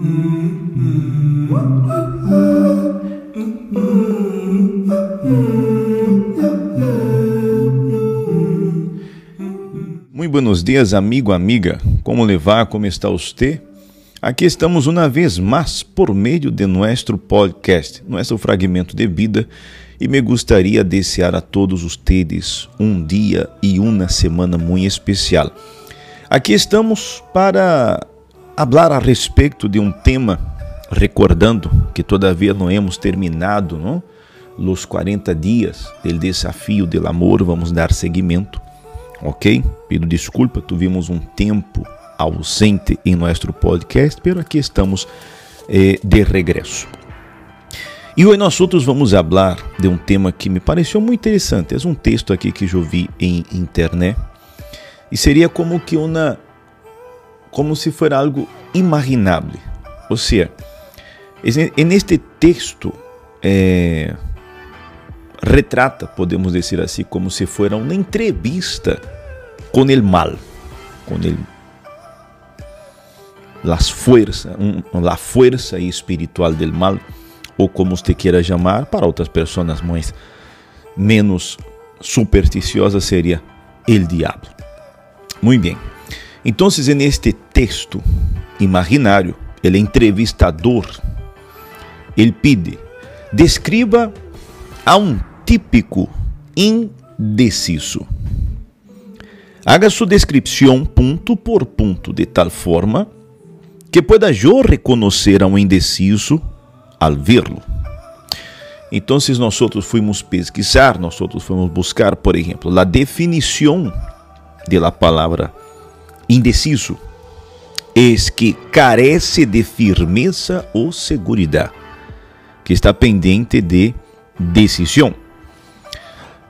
Muito buenos dias, amigo, amiga. Como levar? Como está você? Aqui estamos uma vez mais por meio de nosso podcast, nosso fragmento de vida, e me gostaria desejar a todos ustedes um dia e uma semana muito especial. Aqui estamos para falar a respeito de um tema, recordando que todavia não hemos terminado, não? Los 40 dias do desafio do amor, vamos dar seguimento, ok? Pido desculpa, tivemos um tempo ausente em nosso podcast, pero aqui estamos eh, de regresso. E hoje nós outros vamos falar de um tema que me pareceu muito interessante. É um texto aqui que eu vi em internet e seria como que uma como se fosse algo imaginável. Ou seja, en este texto eh, retrata, podemos dizer assim, como se fosse uma entrevista com o mal, com el las fuerzas, la fuerza espiritual del mal, ou como você queira chamar, para outras pessoas mais menos supersticiosas seria el diabo. Muito bem. Então, neste texto imaginário, ele é entrevistador, ele pede, describa a um típico indeciso. Haga sua descrição ponto por ponto de tal forma que pueda eu reconhecer a um indeciso al verlo. Então, nós fomos pesquisar, nós fomos buscar, por exemplo, a definição de la palavra indeciso, é que carece de firmeza ou segurança, que está pendente de decisão.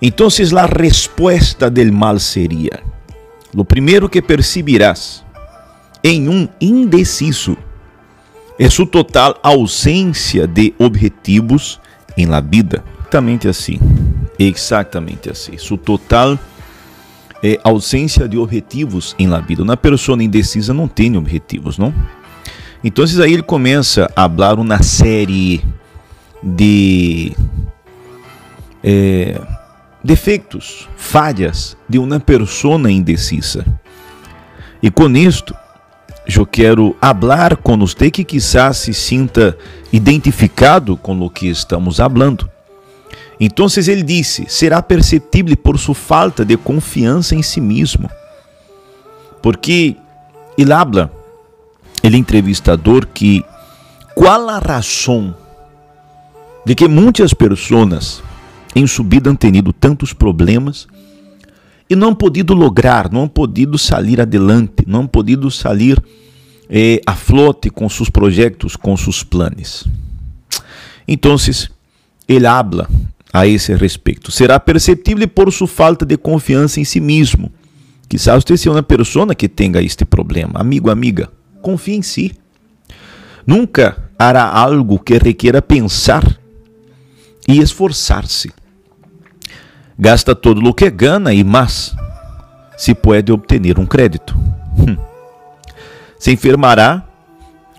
Então, a resposta del mal seria: lo primeiro que percibirás em um indeciso é sua total ausência de objetivos em la vida. Exatamente assim. Exatamente assim. Sua total é, ausência de objetivos em la vida. Uma pessoa indecisa não tem objetivos, não? Então, aí ele começa a falar uma série de é, defeitos, falhas de uma pessoa indecisa. E com isto, eu quero hablar com você que quizás se sinta identificado com o que estamos falando. Então ele disse: será perceptível por sua falta de confiança em si mesmo. Porque ele habla, ele entrevistador, que qual a razão de que muitas pessoas em sua vida han tenido tantos problemas e não podido lograr, não podido sair adelante, não podido sair eh, a flote com seus projetos, com seus planos. Então, ele habla a esse respeito. Será perceptível por sua falta de confiança em si mesmo. Quizás você seja uma pessoa que tenha este problema. Amigo, amiga, confie em si. Nunca hará algo que requiera pensar e esforçar-se. Gasta todo o que gana e mais se pode obter um crédito. Hum. Se enfermará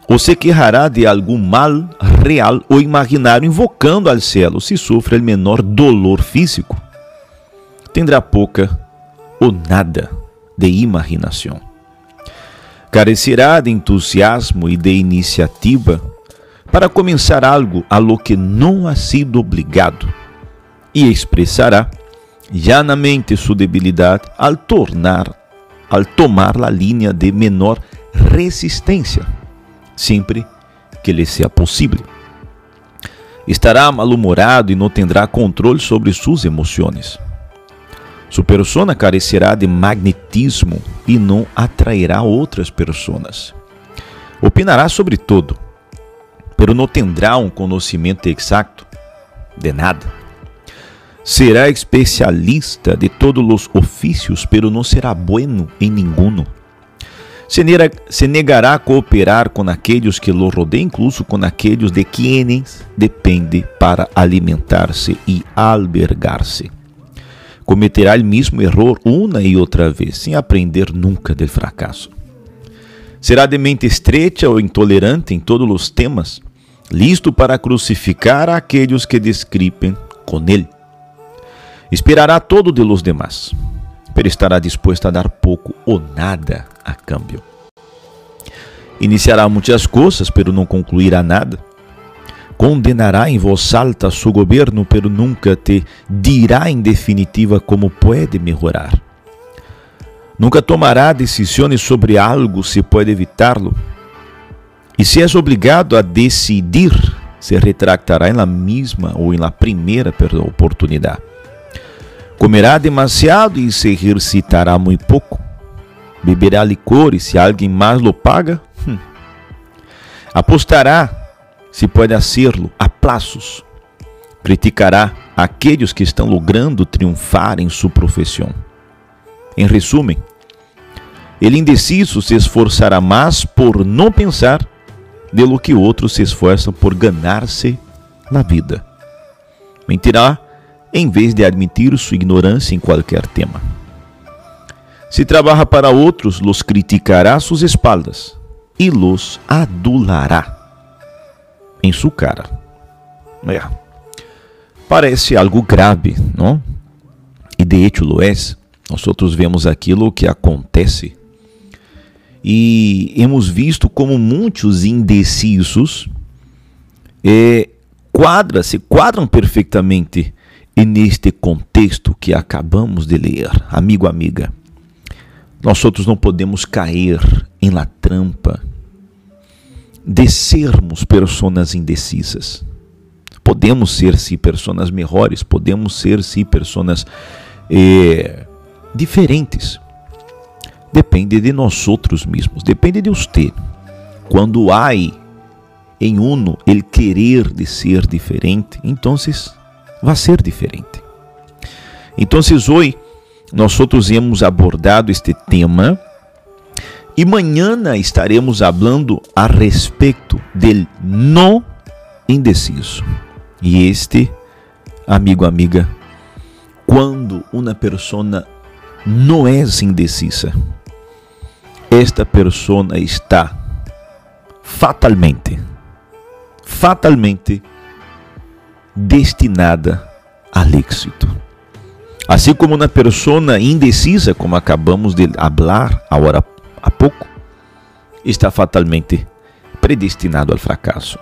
ou se quejará de algum mal real ou imaginário, invocando al cielo se sofre o menor dolor físico. Tendrá pouca ou nada de imaginação. Carecerá de entusiasmo e de iniciativa para começar algo a lo que não ha sido obrigado e expressará llanamente sua debilidade al tornar, al tomar a linha de menor resistência, sempre que lhe seja possível. Estará mal-humorado e não terá controle sobre suas emoções. Sua persona carecerá de magnetismo e não atrairá outras pessoas. Opinará sobre tudo, pero não terá um conhecimento exato de nada Será especialista de todos os ofícios, pero não será bueno em ninguno. Se, negará a cooperar com aqueles que lo rodeiam, incluso com aqueles de quienes depende para alimentar-se e albergar-se. Cometerá o mesmo erro uma e outra vez, sem aprender nunca del fracasso. Será de mente estreita ou intolerante em todos os temas, listo para crucificar aqueles que descripem com ele. Esperará todo de los demás, pero estará disposto a dar pouco ou nada a câmbio. Iniciará muitas coisas, pero não concluirá nada. Condenará em voz alta seu governo, pero nunca te dirá em definitiva como pode melhorar. Nunca tomará decisões sobre algo se pode evitá-lo. E se és obrigado a decidir, se retractará em mesma ou em la primeira oportunidade. Comerá demasiado e se exercitará muito pouco. Beberá licor e se alguém mais lo paga, hum. apostará, se pode hacerlo, a plazos. Criticará aqueles que estão logrando triunfar em sua profissão. Em resumo, ele indeciso se esforçará mais por não pensar de lo que outros se esforçam por ganhar-se na vida. Mentirá em vez de admitir sua ignorância em qualquer tema. Se trabalha para outros, los criticará a suas espaldas e los adulará em sua cara. É. Parece algo grave, não? E de hecho lo es. Nós outros vemos aquilo que acontece e hemos visto como muitos indecisos é, quadra, se quadram perfeitamente neste contexto que acabamos de ler, amigo, amiga. Nós outros não podemos cair em la trampa de sermos pessoas indecisas. Podemos ser, sim, pessoas melhores, podemos ser, sim, pessoas eh, diferentes. Depende de nós outros mesmos, depende de você. Quando há em uno ele querer de ser diferente, então vai ser diferente. Então, hoje nós outros hemos abordado este tema e amanhã estaremos falando a respeito del não indeciso. E este, amigo, amiga, quando uma pessoa não é indecisa, esta persona está fatalmente, fatalmente destinada ao êxito. Assim como uma persona indecisa, como acabamos de falar agora há pouco, está fatalmente predestinado ao fracasso.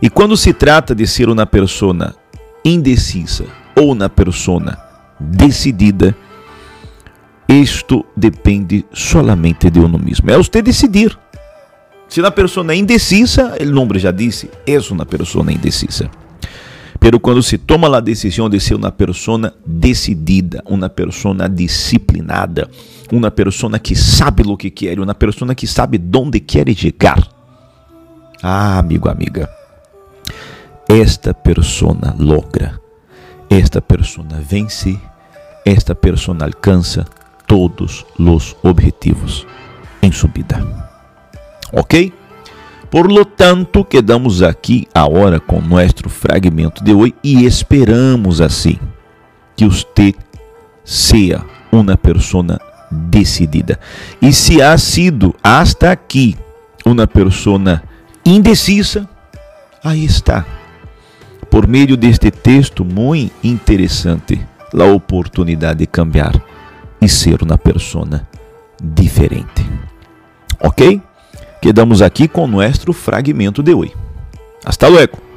E quando se trata de ser uma persona indecisa ou uma persona decidida, isto depende solamente de uno mesmo. É você decidir. Se a pessoa é indecisa, o nome já disse, é uma pessoa indecisa. Pero quando se toma a decisão de ser uma pessoa decidida, uma pessoa disciplinada, uma pessoa que sabe o que quer, uma pessoa que sabe onde quer chegar. Ah, amigo, amiga, esta pessoa logra, esta pessoa vence, esta pessoa alcança todos os objetivos em sua vida. Ok? Por lo tanto, quedamos aqui agora com nosso fragmento de hoje e esperamos assim que você seja uma pessoa decidida. E se ha sido hasta aqui uma pessoa indecisa, aí está. Por meio deste texto muito interessante, a oportunidade de cambiar e ser uma persona diferente. Ok? Quedamos aqui com nosso fragmento de hoje. Hasta luego.